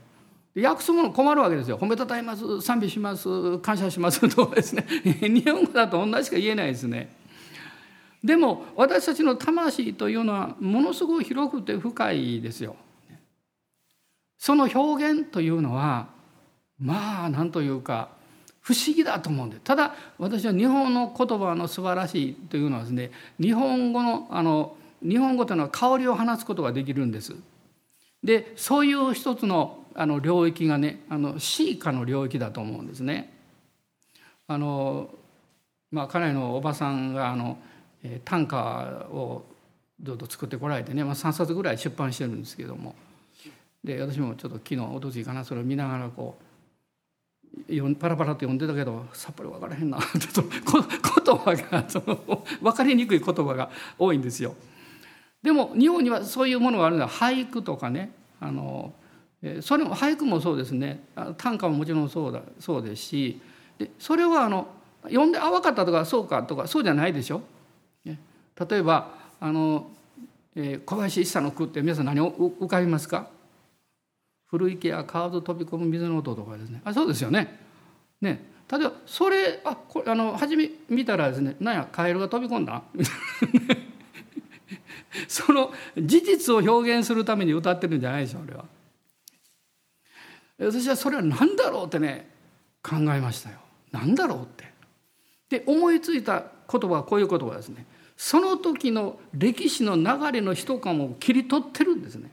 訳すもの困るわけですよ。褒めたたえます賛美します感謝します *laughs* とですね。日本語だと同じしか言えないですね。でも私たちの魂というのはものすごい広くて深いですよ。その表現というのはまあ何というか不思議だと思うんでただ私は日本の言葉の素晴らしいというのはですね日本語のあの日本語というのは香りを放つことができるんです。でそういう一つのあの領域がねあのシーカの領域だと思うんですね。あのまあ、彼のおばさんがあの短歌をずっと作ってこられてね、まあ、3冊ぐらい出版してるんですけども。で私もちょっと昨日おとついかなそれを見ながらこうパラパラと読んでたけどさっぱり分からへんな。*laughs* ちょっと言葉がその分かりにくい言葉が多いんですよ。でも日本にはそういうものがあるのは俳句とかね。あのそれも俳句もそうですね。短歌ももちろんそうだそうですし。でそれはあの読んで「あ分かった」とか「そうか」とかそうじゃないでしょ。例えばあの、えー、小林一茶の句って皆さん何を浮かびますか？古池や川と飛び込む水の音とかですねあそうですよね。ね例えばそれあこれあの初め見たらですねなんやカエルが飛び込んだ？*laughs* その事実を表現するために歌ってるんじゃないでしょあれは。私はそれは何だろうってね考えましたよ。何だろうって。で思いついた言葉はこういう言葉ですね。その時の歴史の流れの一コマを切り取ってるんですね。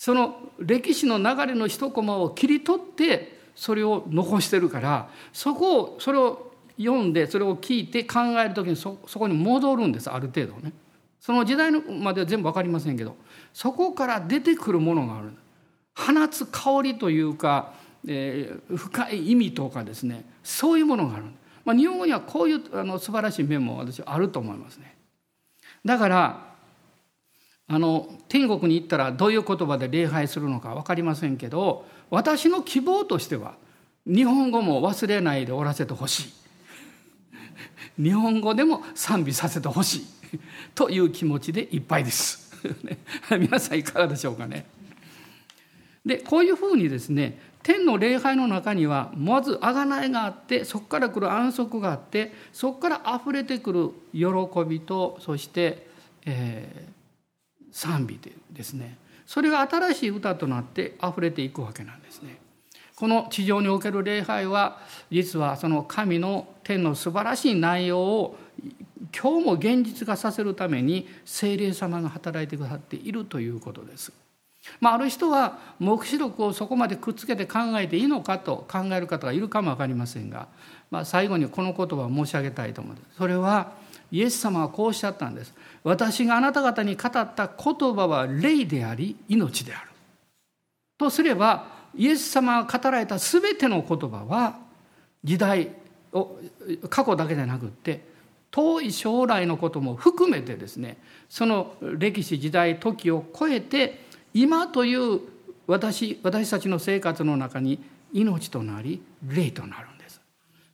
その歴史の流れの一コマを切り取ってそれを残してるからそこをそれを読んでそれを聞いて考える時にそそこに戻るんですある程度ね。その時代までは全部分かりませんけどそこから出てくるものがある放つ香りというか、えー、深い意味とかですねそういうものがある、まあ、日本語にはこういうあの素晴らしい面も私あると思いますね。だからあの天国に行ったらどういう言葉で礼拝するのか分かりませんけど私の希望としては日本語も忘れないでおらせてほしい。*laughs* 日本語でも賛美させてほしいという気持ちでいっぱいです。*laughs* 皆さんいかがでしょうかね。でこういうふうにですね天の礼拝の中にはまず贖いがあってそこから来る安息があってそこから溢れてくる喜びとそして、えー、賛美でですねそれが新しい歌となって溢れていくわけなんですね。この地上における礼拝は実はその神の天の素晴らしい内容を今日も現実化させるために精霊様が働いてくださっているということです。まあ、ある人は黙示録をそこまでくっつけて考えていいのかと考える方がいるかも分かりませんが、まあ、最後にこの言葉を申し上げたいと思います。それはイエス様はこうおっしゃったんです。私があなた方に語った言葉は霊であり命である。とすればイエス様が語られた全ての言葉は時代を過去だけじゃなくって遠い将来のことも含めてですねその歴史時代時を超えて今という私私たちの生活の中に命となり霊となるんです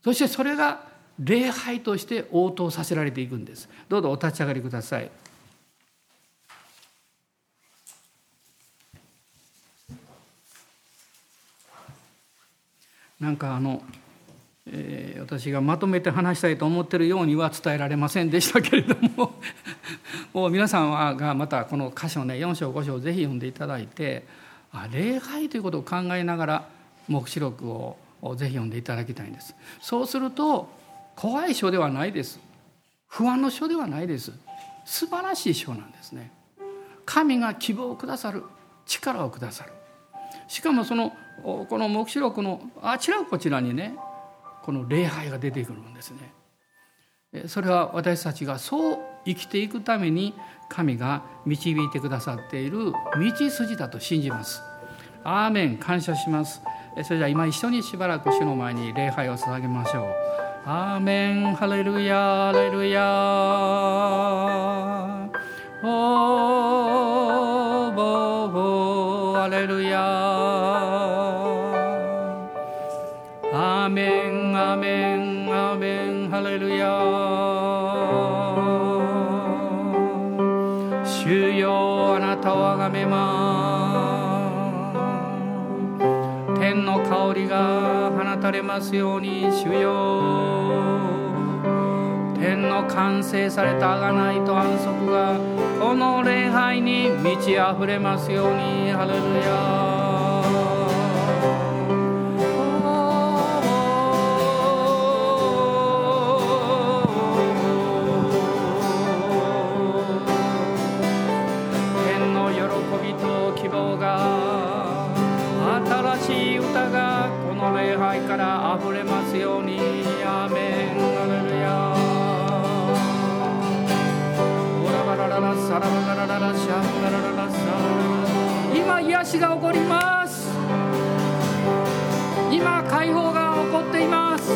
そしてそれが礼拝として応答させられていくんですどうぞお立ち上がりくださいなんかあのえー、私がまとめて話したいと思ってるようには伝えられませんでしたけれども *laughs* もう皆さんはがまたこの箇所ね4章5章ぜひ読んでいただいてあ礼拝ということを考えながら黙示録をぜひ読んでいただきたいんです。そうすると怖い書ではないです。不安の書ではないです。素晴らしい書なんですね。神が希望をくださる力をくださる。しかもそのこの黙示録のあちらこちらにねこの礼拝が出てくるんですね。それは私たちがそう生きていくために神が導いてくださっている道筋だと信じますアーメン感謝しますそれでは今一緒にしばらく主の前に礼拝を捧げましょうアーメンハレルヤハレルヤおーボーボーハレルヤアーメンアーメンアーメンハレルヤ主よあなたをあがめます。天の香りがたれますように主よ。天の完成された贖いと安息がこの礼拝に満ち溢れますように。ハレルヤ。から溢れますように。アーメン。アレルヤ。オラバラララサラバラララシャンララララサ。今癒しが起こります。今解放が起こっています。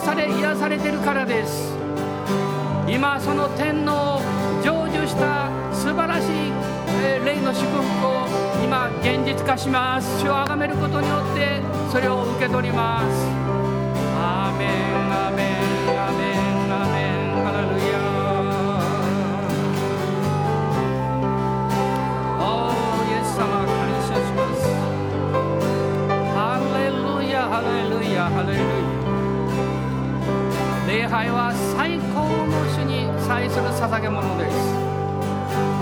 され癒されてるからです。今その天の成就した素晴らしい霊の祝福を今現実化します。主を崇めることによってそれを受け取ります。アーメンアーメンアーメンアーメン。ハレルヤおーイエス様感謝します。ハレルヤハレルヤハレルヤ礼拝は最高の主に祭する捧げ物です。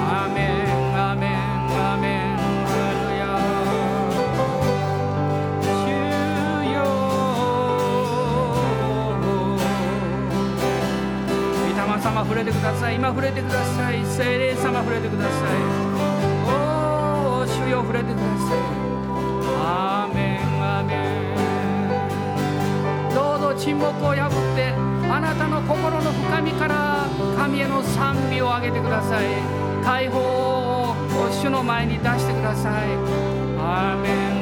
アーメンアーメンアーメンハルヤ。主よ。御霊様触れてください。今触れてください。聖霊様触れてください。おー主よ触れてください。アーメンアーメン。どうぞ沈黙を破ってなたの心の深みから神への賛美をあげてください。解放を主の前に出してください。アーメン。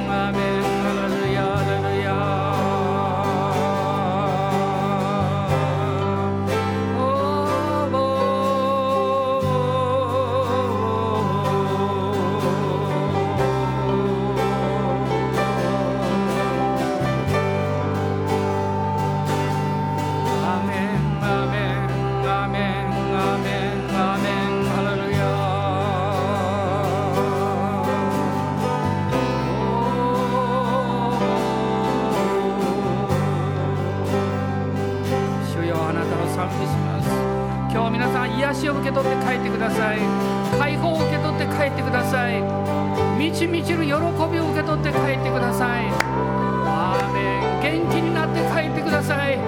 を受け取って帰ってください。解放を受け取って帰ってください。満ち満ちる喜びを受け取って帰ってください。アーメン。元気になって帰ってください。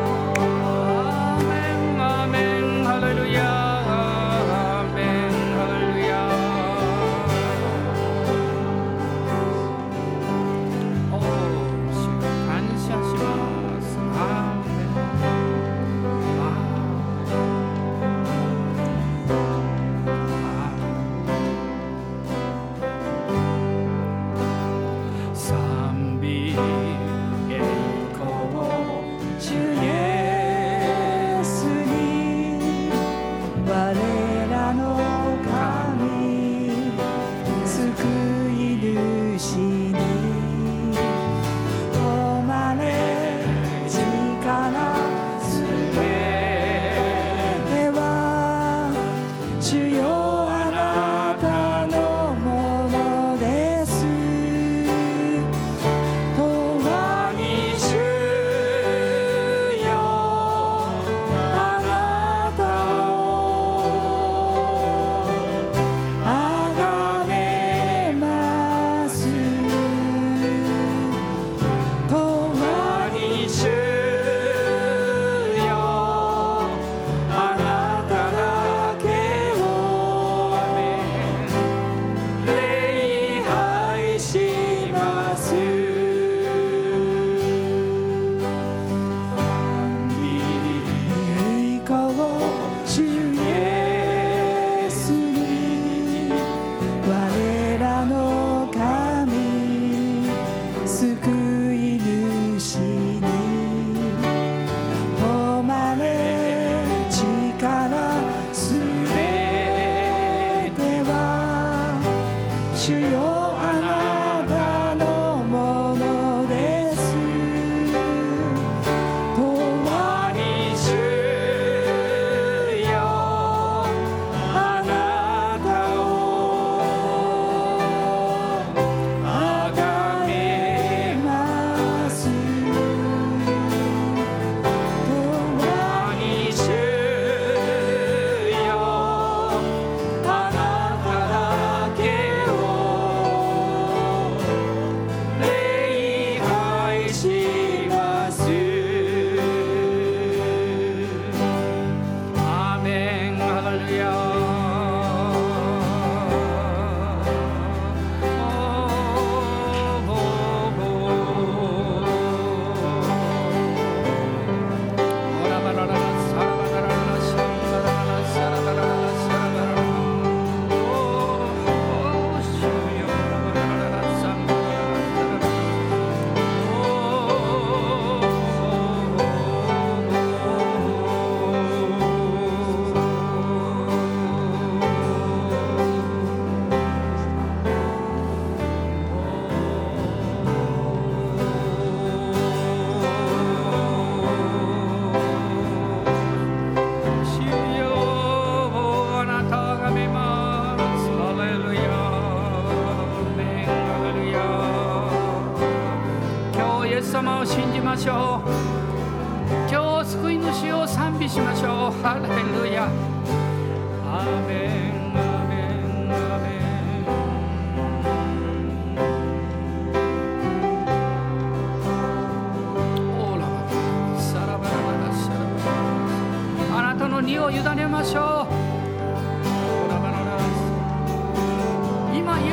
to your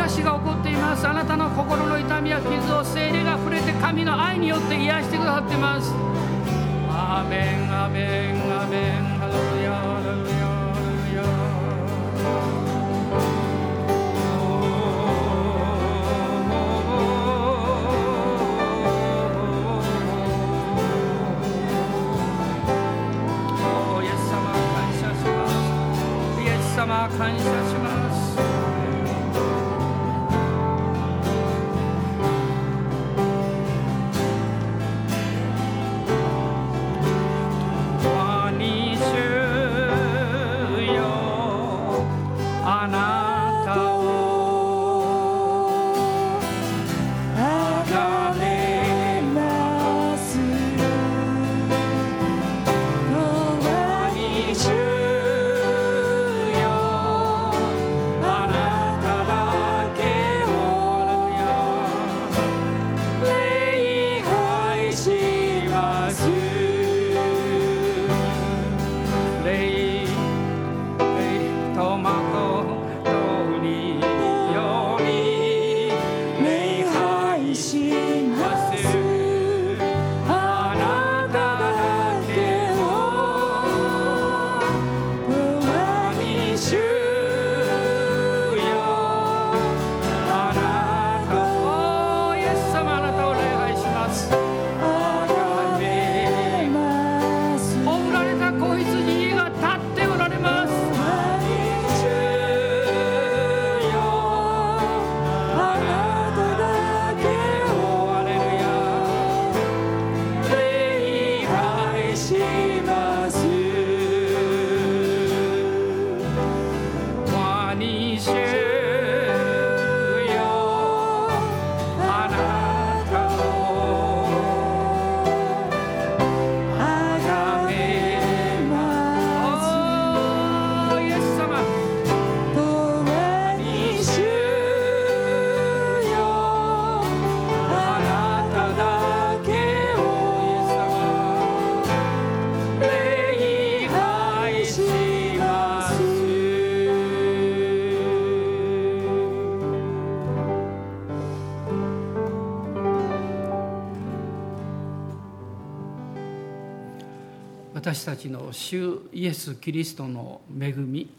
しが起こっています。あなたの心の痛みや傷を精霊が触れて神の愛によって癒してくださっています。アーメンアーメンアーメン。ハレルヤハレルヤ。感謝します。sure. 私たちの主イエス・キリストの恵み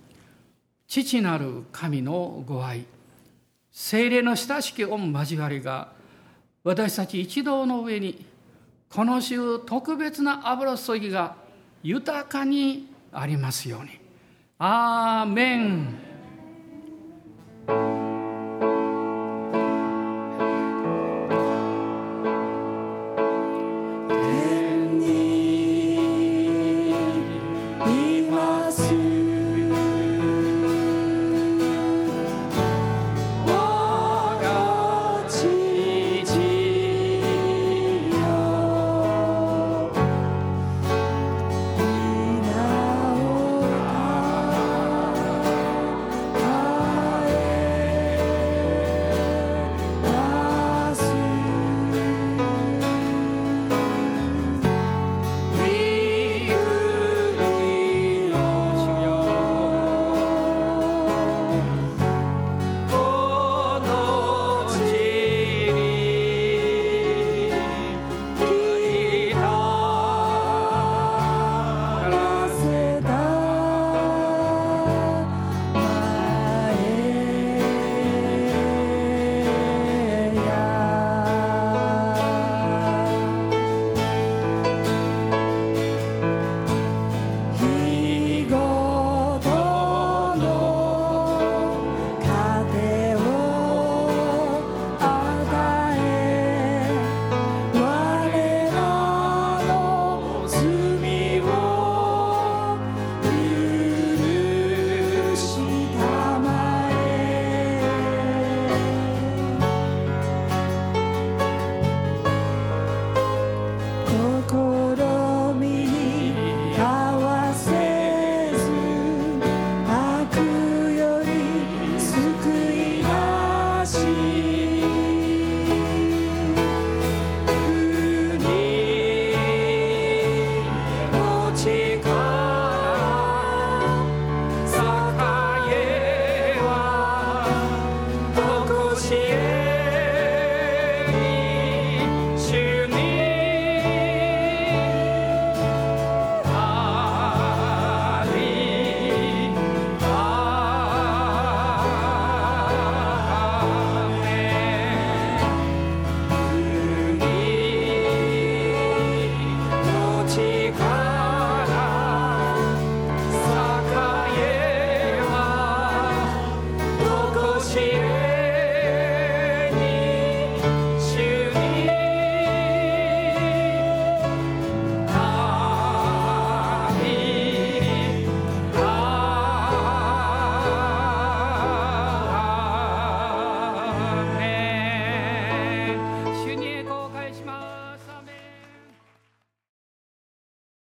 父なる神のご愛精霊の親しき御交わりが私たち一同の上にこの週特別な油注ぎが豊かにありますように。アーメン